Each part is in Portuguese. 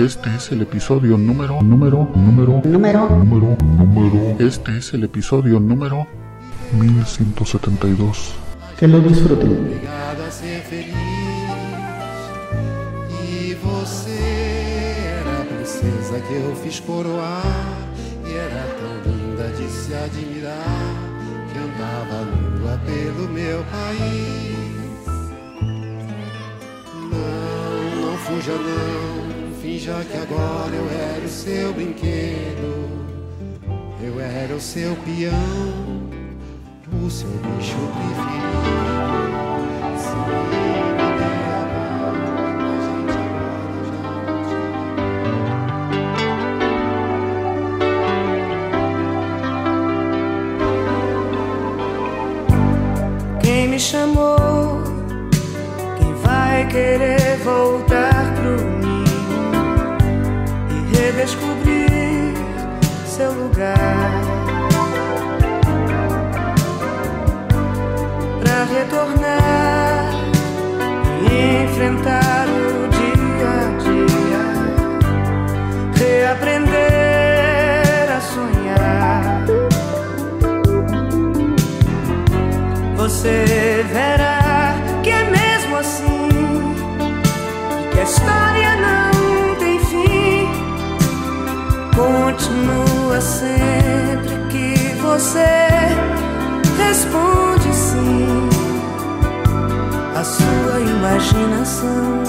Este es el episodio número, número, número, Número número, número. Este es el episodio número 1172. Que lo disfruten. obrigado a ser feliz. E você era a princesa que eu fiz coroar. E era tão linda de se admirar. Que andava nua pelo meu país. Não, não fuja não. Finja que agora eu era o seu brinquedo. Eu era o seu peão. O seu bicho preferido. Me chamou? Quem vai querer voltar lugar? Pra retornar e enfrentar o dia a dia, reaprender a sonhar. Você você responde sim à sua imaginação.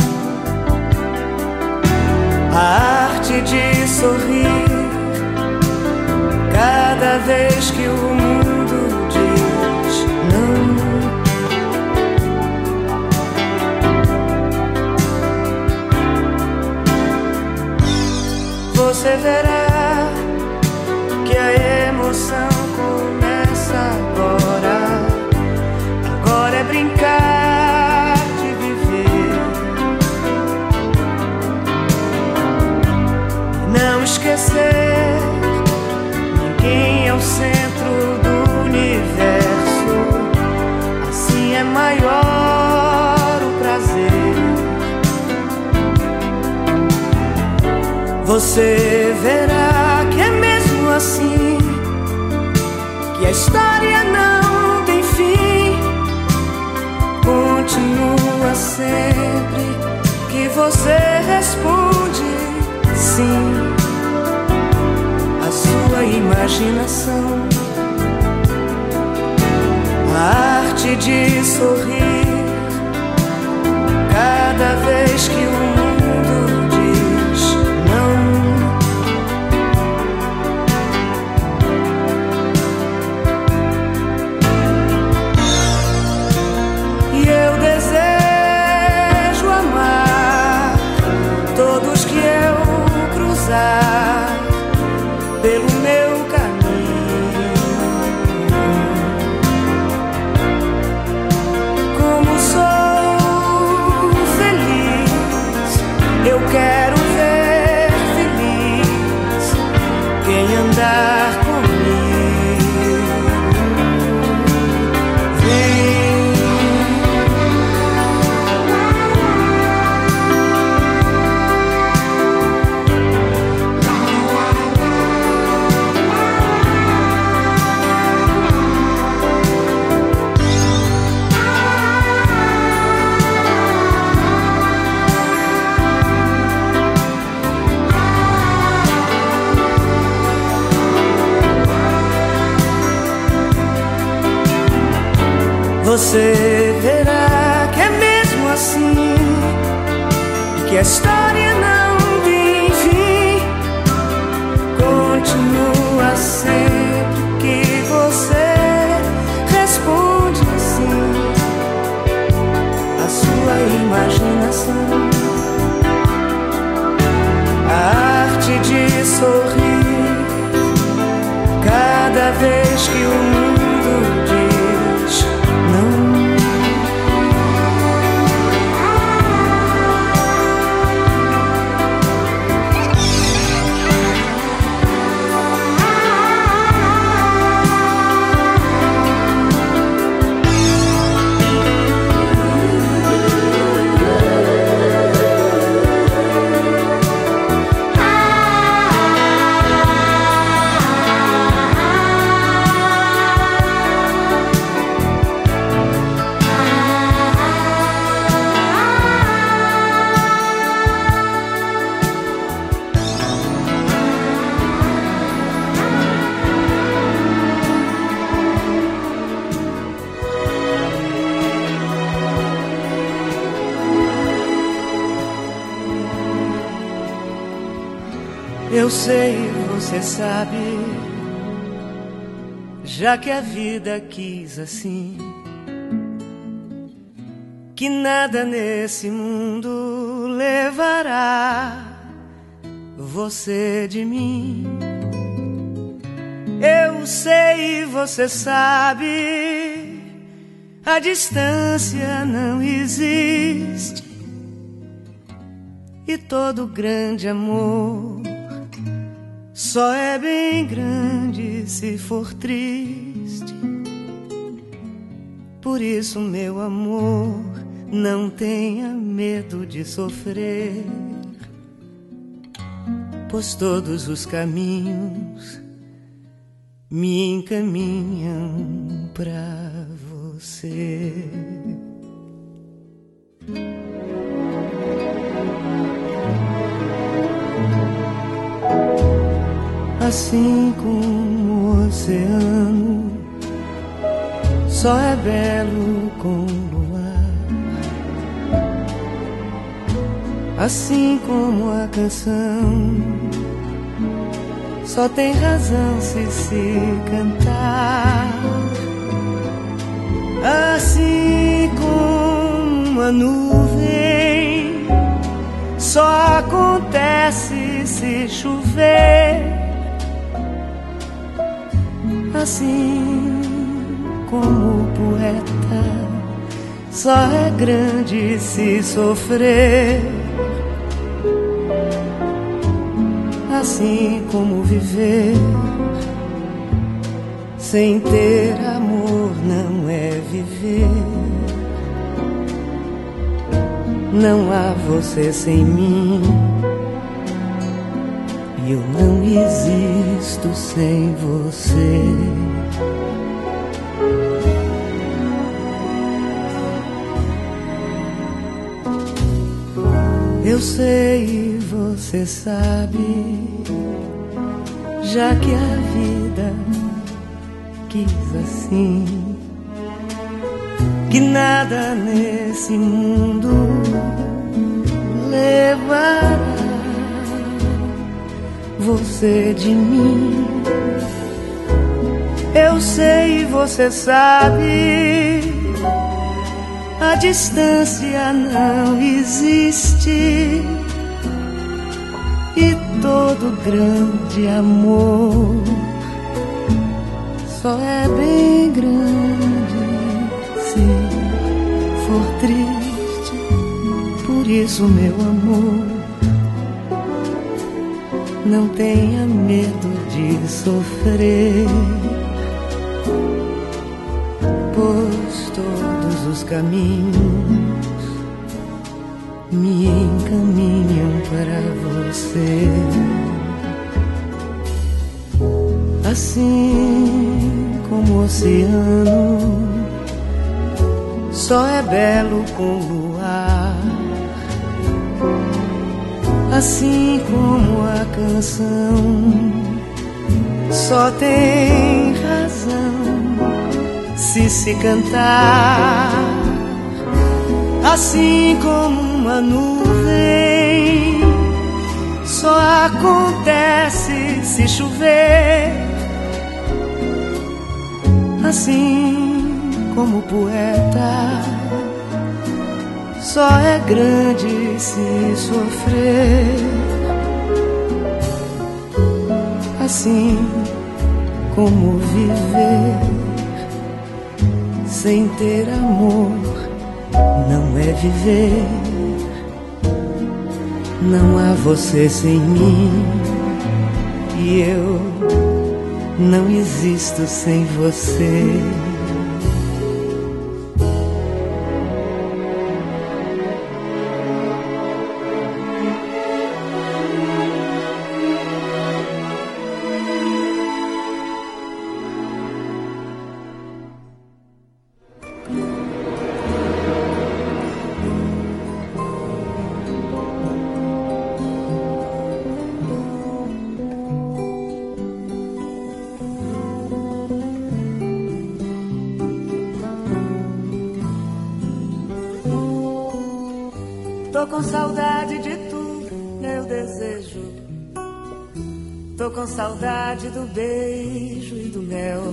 A arte de sorrir cada vez que o mundo diz não. Você verá que a Você verá que é mesmo assim que a sabe, já que a vida quis assim, que nada nesse mundo levará você de mim. Eu sei, você sabe, a distância não existe. E todo grande amor só é bem grande se for triste. Por isso, meu amor, não tenha medo de sofrer, pois todos os caminhos me encaminham para você. Assim como o oceano. Só é belo com luar, assim como a canção. Só tem razão se se cantar, assim como a nuvem só acontece se chover assim como o poeta só é grande se sofrer. Assim como viver sem ter amor não é viver. Não há você sem mim eu não existo sem você. Eu sei, você sabe, já que a vida quis assim, que nada nesse mundo levará você de mim. Eu sei, você sabe, a distância não existe. E todo grande amor só é bem grande se for triste. Por isso, meu amor não tenha medo de sofrer, pois todos os caminhos me encaminham para você. Assim como o oceano só é belo com luar assim como a canção. Só tem razão se se cantar, assim como uma nuvem só acontece se chover, assim como o poeta só é grande se sofrer. Assim como viver sem ter amor. Não é viver, não há você sem mim e eu não existo sem você. Tô com saudade de tu, meu desejo. Tô com saudade do beijo e do mel,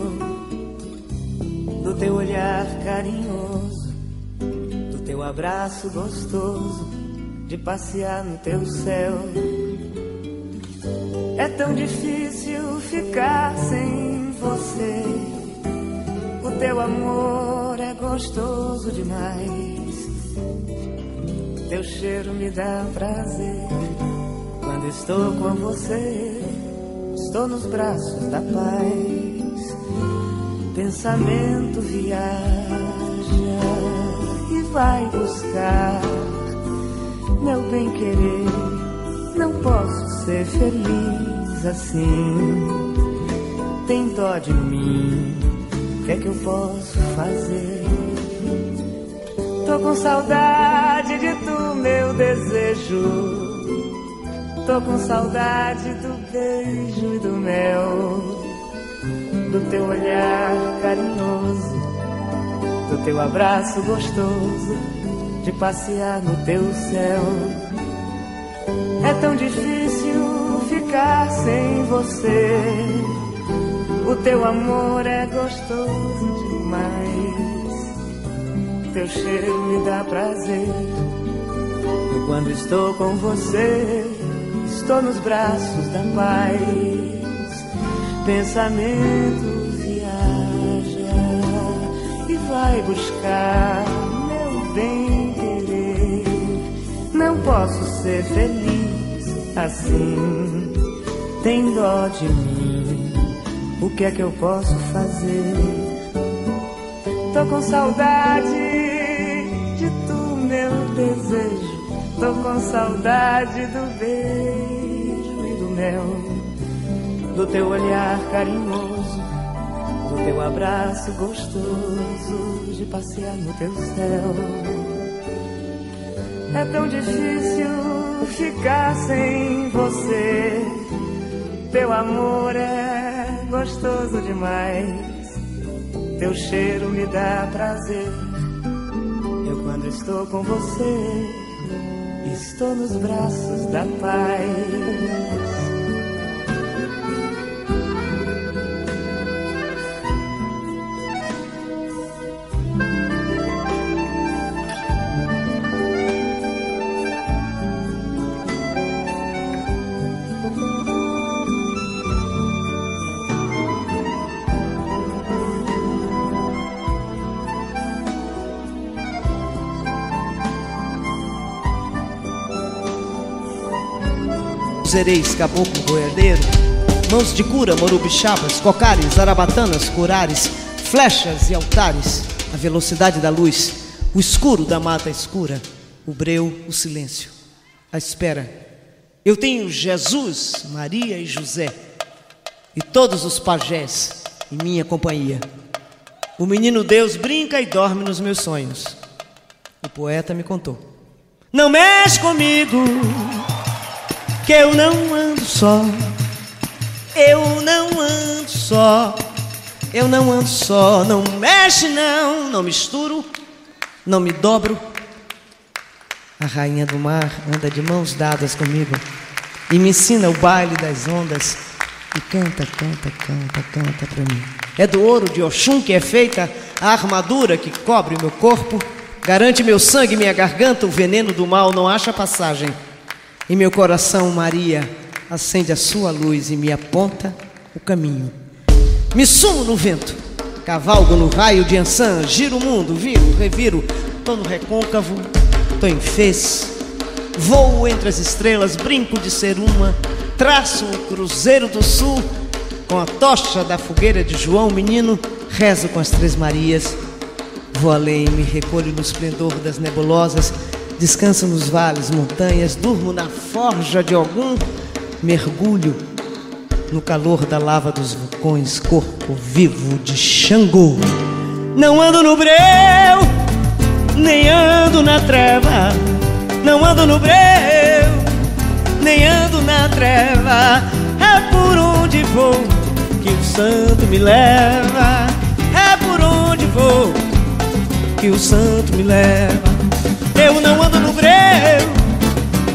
do teu olhar carinhoso, do teu abraço gostoso, de passear no teu céu. É tão difícil ficar sem você. O teu amor é gostoso demais. Teu cheiro me dá prazer quando estou com você. Estou nos braços da paz. Pensamento viaja e vai buscar meu bem querer. Não posso ser feliz assim. Tem dó de mim. O que é que eu posso fazer? Tô com saudade de tu, meu desejo. Tô com saudade do beijo e do mel, do teu olhar carinhoso, do teu abraço gostoso, de passear no teu céu. É tão difícil ficar sem você. O teu amor é gostoso demais teu cheiro me dá prazer. E quando estou com você, estou nos braços da paz. Pensamento viaja e vai buscar meu bem querer. Não posso ser feliz assim. Tem dó de mim. O que é que eu posso fazer? Tô com saudade desejo. Tô com saudade do beijo e do mel, do teu olhar carinhoso, do teu abraço gostoso, de passear no teu céu. É tão difícil ficar sem você. Teu amor é gostoso demais. Teu cheiro me dá prazer estou com você, estou nos braços da paz. Zereis, caboclo, goiadeiro Mãos de cura, morubixabas, cocares, arabatanas, curares Flechas e altares. A velocidade da luz O escuro da mata escura O breu, o silêncio A espera. Eu tenho Jesus, Maria e José E todos os pajés Em minha companhia. O menino Deus brinca e dorme nos meus sonhos. O poeta me contou. Não mexe comigo que eu não ando só. Eu não ando só. Eu não ando só. Não mexe, não. Não misturo. Não me dobro. A rainha do mar anda de mãos dadas comigo e me ensina o baile das ondas. E canta, canta, canta, canta para mim. É do ouro de Oxum que é feita a armadura que cobre o meu corpo, garante meu sangue e minha garganta, o veneno do mal não acha passagem. Em meu coração, Maria acende a sua luz e me aponta o caminho. Me sumo no vento, cavalgo no raio de Ansan, giro o mundo, viro, reviro, tô no recôncavo, tô em fez, voo entre as estrelas, brinco de ser uma, traço o cruzeiro do sul, com a tocha da fogueira de João Menino, rezo com as Três Marias, vou além, me recolho no esplendor das nebulosas, descanso nos vales, montanhas, durmo na forja de algum, mergulho no calor da lava dos vulcões, corpo vivo de Xangô. Não ando no breu, nem ando na treva, não ando no breu, nem ando na treva, é por onde vou que o santo me leva, é por onde vou que o santo me leva. Eu não ando no breu,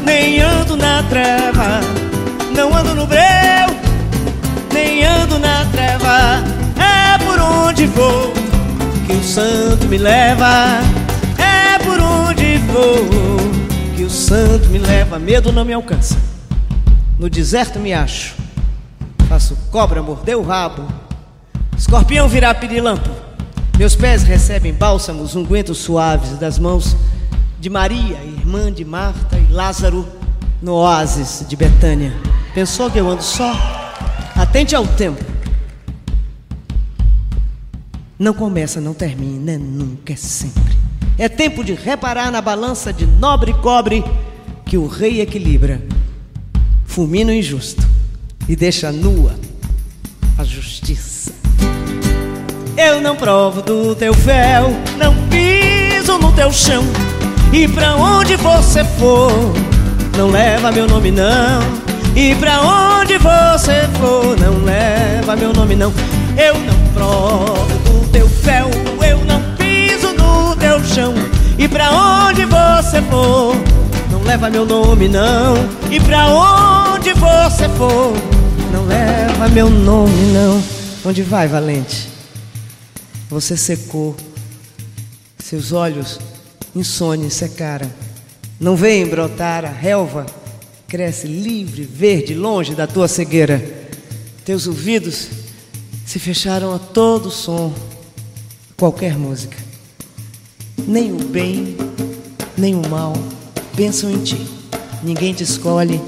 nem ando na treva, não ando no breu, nem ando na treva. É por onde vou que o santo me leva. É por onde vou que o santo me leva. Medo não me alcança. No deserto me acho. Faço cobra morder o rabo. Escorpião virar pirilampo. Meus pés recebem bálsamos, ungüentos suaves das mãos de Maria, irmã de Marta e Lázaro, no oásis de Betânia. Pensou que eu ando só? Atente ao tempo. Não começa, não termina, é nunca, é sempre. É tempo de reparar na balança de nobre cobre que o rei equilibra, fulmina o injusto e deixa nua a justiça. Eu não provo do teu véu, não piso no teu chão. E pra onde você for, não leva meu nome não. E pra onde você for, não leva meu nome não. Eu não provo do teu véu, eu não piso no teu chão. E pra onde você for, não leva meu nome não. E pra onde você for, não leva meu nome não. Onde vai, valente? Você secou, seus olhos insônia secaram. Não vem brotar a relva, cresce livre, verde, longe da tua cegueira. Teus ouvidos se fecharam a todo som, qualquer música. Nem o bem, nem o mal pensam em ti. Ninguém te escolhe.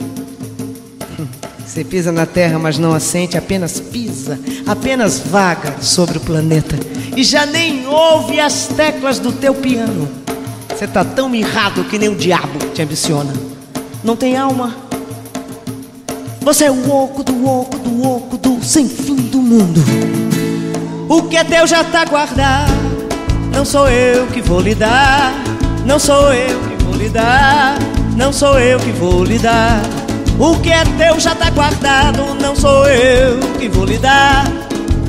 Você pisa na terra, mas não assente, apenas pisa, apenas vaga sobre o planeta. E já nem ouve as teclas do teu piano. Você tá tão mirrado que nem o diabo te ambiciona. Não tem alma. Você é o oco do oco do oco do sem fim do mundo. O que é teu já tá guardado. Não sou eu que vou lhe dar. Não sou eu que vou lhe dar. Não sou eu que vou lhe dar. O que é teu já tá guardado. Não sou eu que vou lhe dar.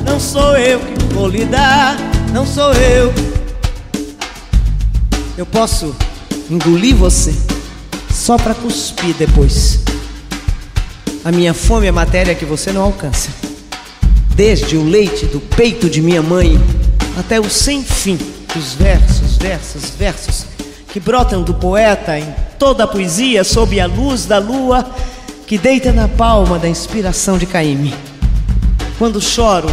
Não sou eu que vou lhe dar. Não sou eu. Eu posso engolir você só para cuspir depois. A minha fome é matéria que você não alcança. Desde o leite do peito de minha mãe até o sem fim dos versos, versos, versos que brotam do poeta em toda a poesia sob a luz da lua que deita na palma da inspiração de Caíme. Quando choro,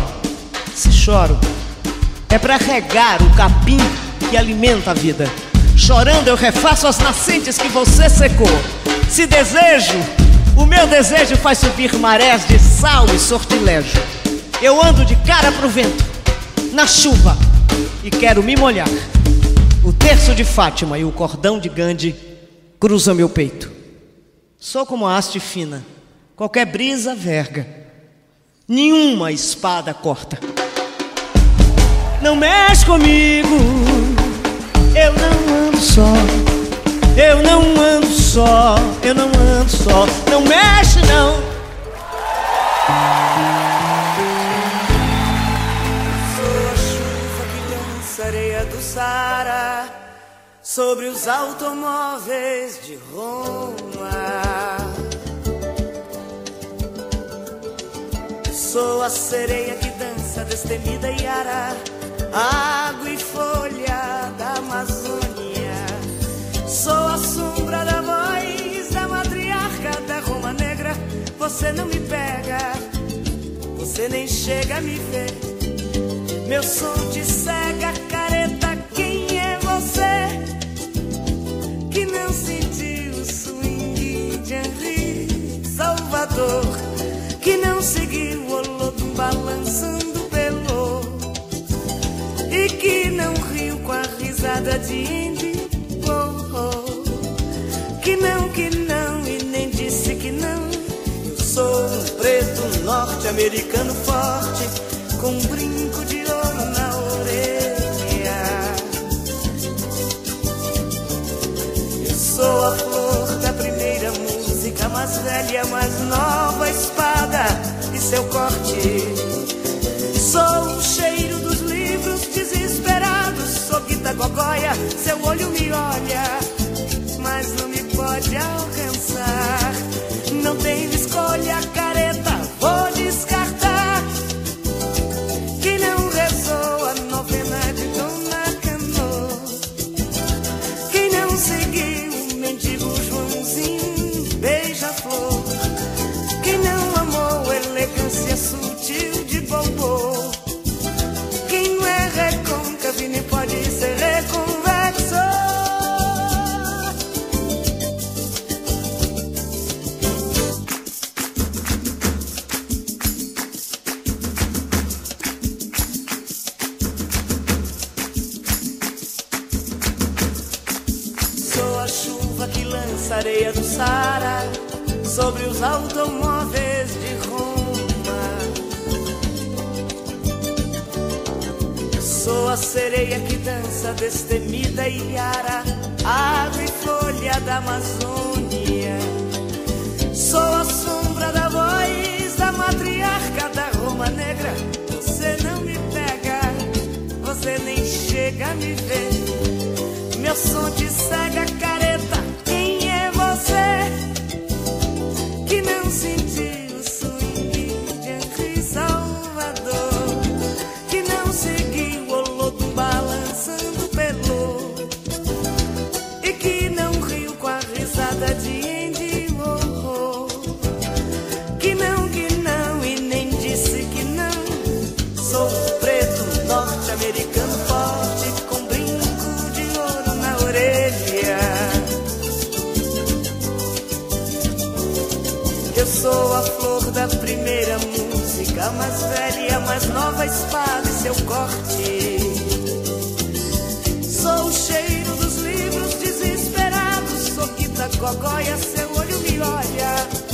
se choro, é para regar o capim que alimenta a vida. Chorando eu refaço as nascentes que você secou. Se desejo, o meu desejo faz subir marés de sal e sortilégio. Eu ando de cara pro vento, na chuva, e quero me molhar. O terço de Fátima e o cordão de Gandhi cruzam meu peito. Sou como a haste fina, qualquer brisa verga, nenhuma espada corta. Não mexe comigo, eu não ando só. Eu não ando só, eu não ando só. Não mexe não. Sou a chuva que dança areia do Sara sobre os automóveis de Roma. Sou a sereia que dança destemida e ara, água e folha da Amazônia. Sou a sombra da voz da matriarca da Roma Negra. Você não me pega, você nem chega a me ver. Meu som te cega, careta, quem é você? Que não sentiu o swing de Henri Salvador, que não seguiu com a risada de Indy. Oh, oh. Que não, que não, e nem disse que não. Eu sou um preto norte-americano forte, com um brinco de ouro na orelha. Eu sou a flor da primeira música, mais velha, mais nova espada e seu corte. Guita gogóia, seu olho me olha, a sereia que dança destemida e yara, água e folha da Amazônia. Sou a sombra da voz da matriarca da Roma Negra. Você não me pega, você nem chega a me ver. Meu som te cega, flor da primeira música, mais velha, mais nova espada e seu corte. Sou o cheiro dos livros desesperados, sou guita gogóia, seu olho me olha,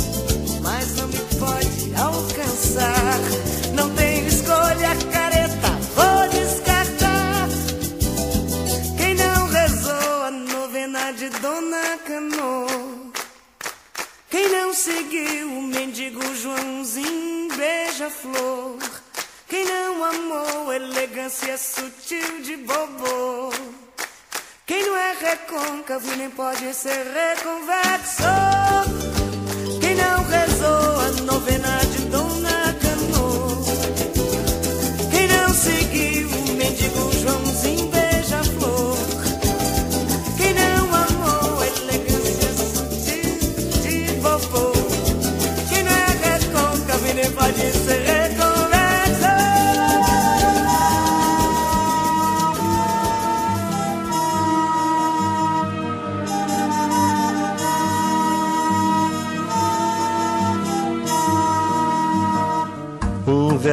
seguiu o mendigo Joãozinho beija-flor? Quem não amou elegância sutil de bobo? Quem não é recôncavo nem pode ser reconvexo? Quem não rezou a novena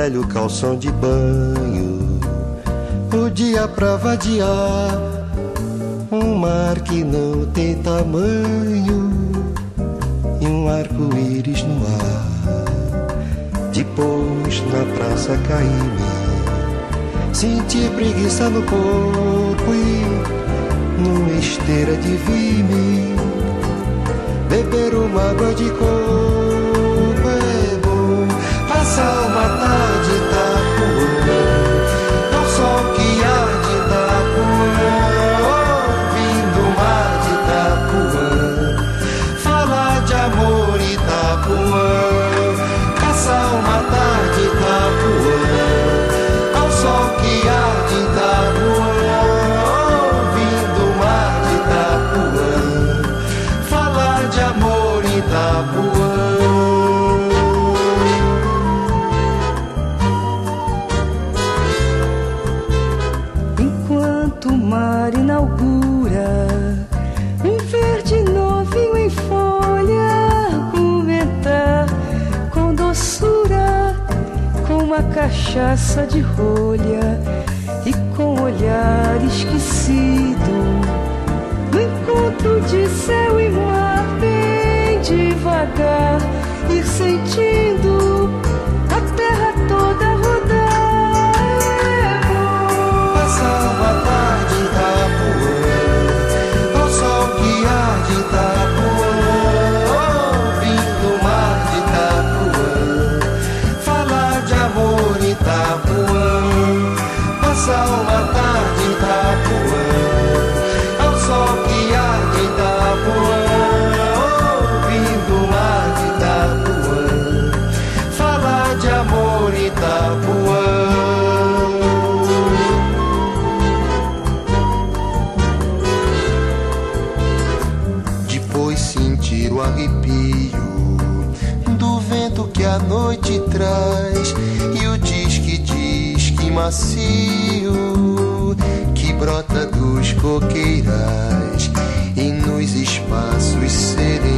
velho calção de banho, o dia pra vadiar. Um mar que não tem tamanho e um arco-íris no ar. Depois na praça caí-me, senti preguiça no corpo e numa esteira de vime. Beber uma água de coco é bom, passar uma tarde macio que brota dos coqueirais e nos espaços serenos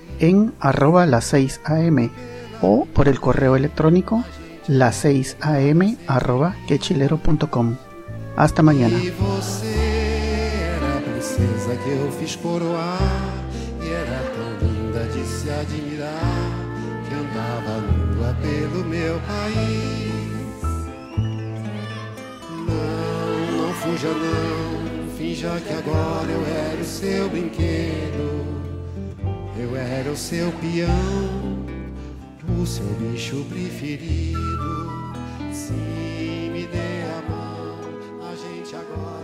en arroba las 6 am o por el correo electrónico las 6 am arroba quechilero.com. Hasta mañana. E você era a princesa que eu fiz coroar E era tão linda de se admirar Que andava nua pelo meu país Não, não fuja não Finja que agora eu era o seu brinquedo eu era o seu peão, o seu bicho preferido. Se me der a mão, a gente agora.